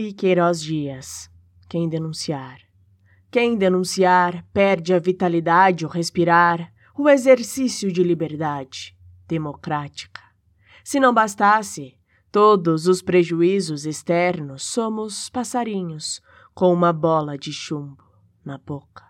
E Queiroz Dias, quem denunciar? Quem denunciar perde a vitalidade, o respirar, o exercício de liberdade democrática. Se não bastasse, todos os prejuízos externos somos passarinhos com uma bola de chumbo na boca.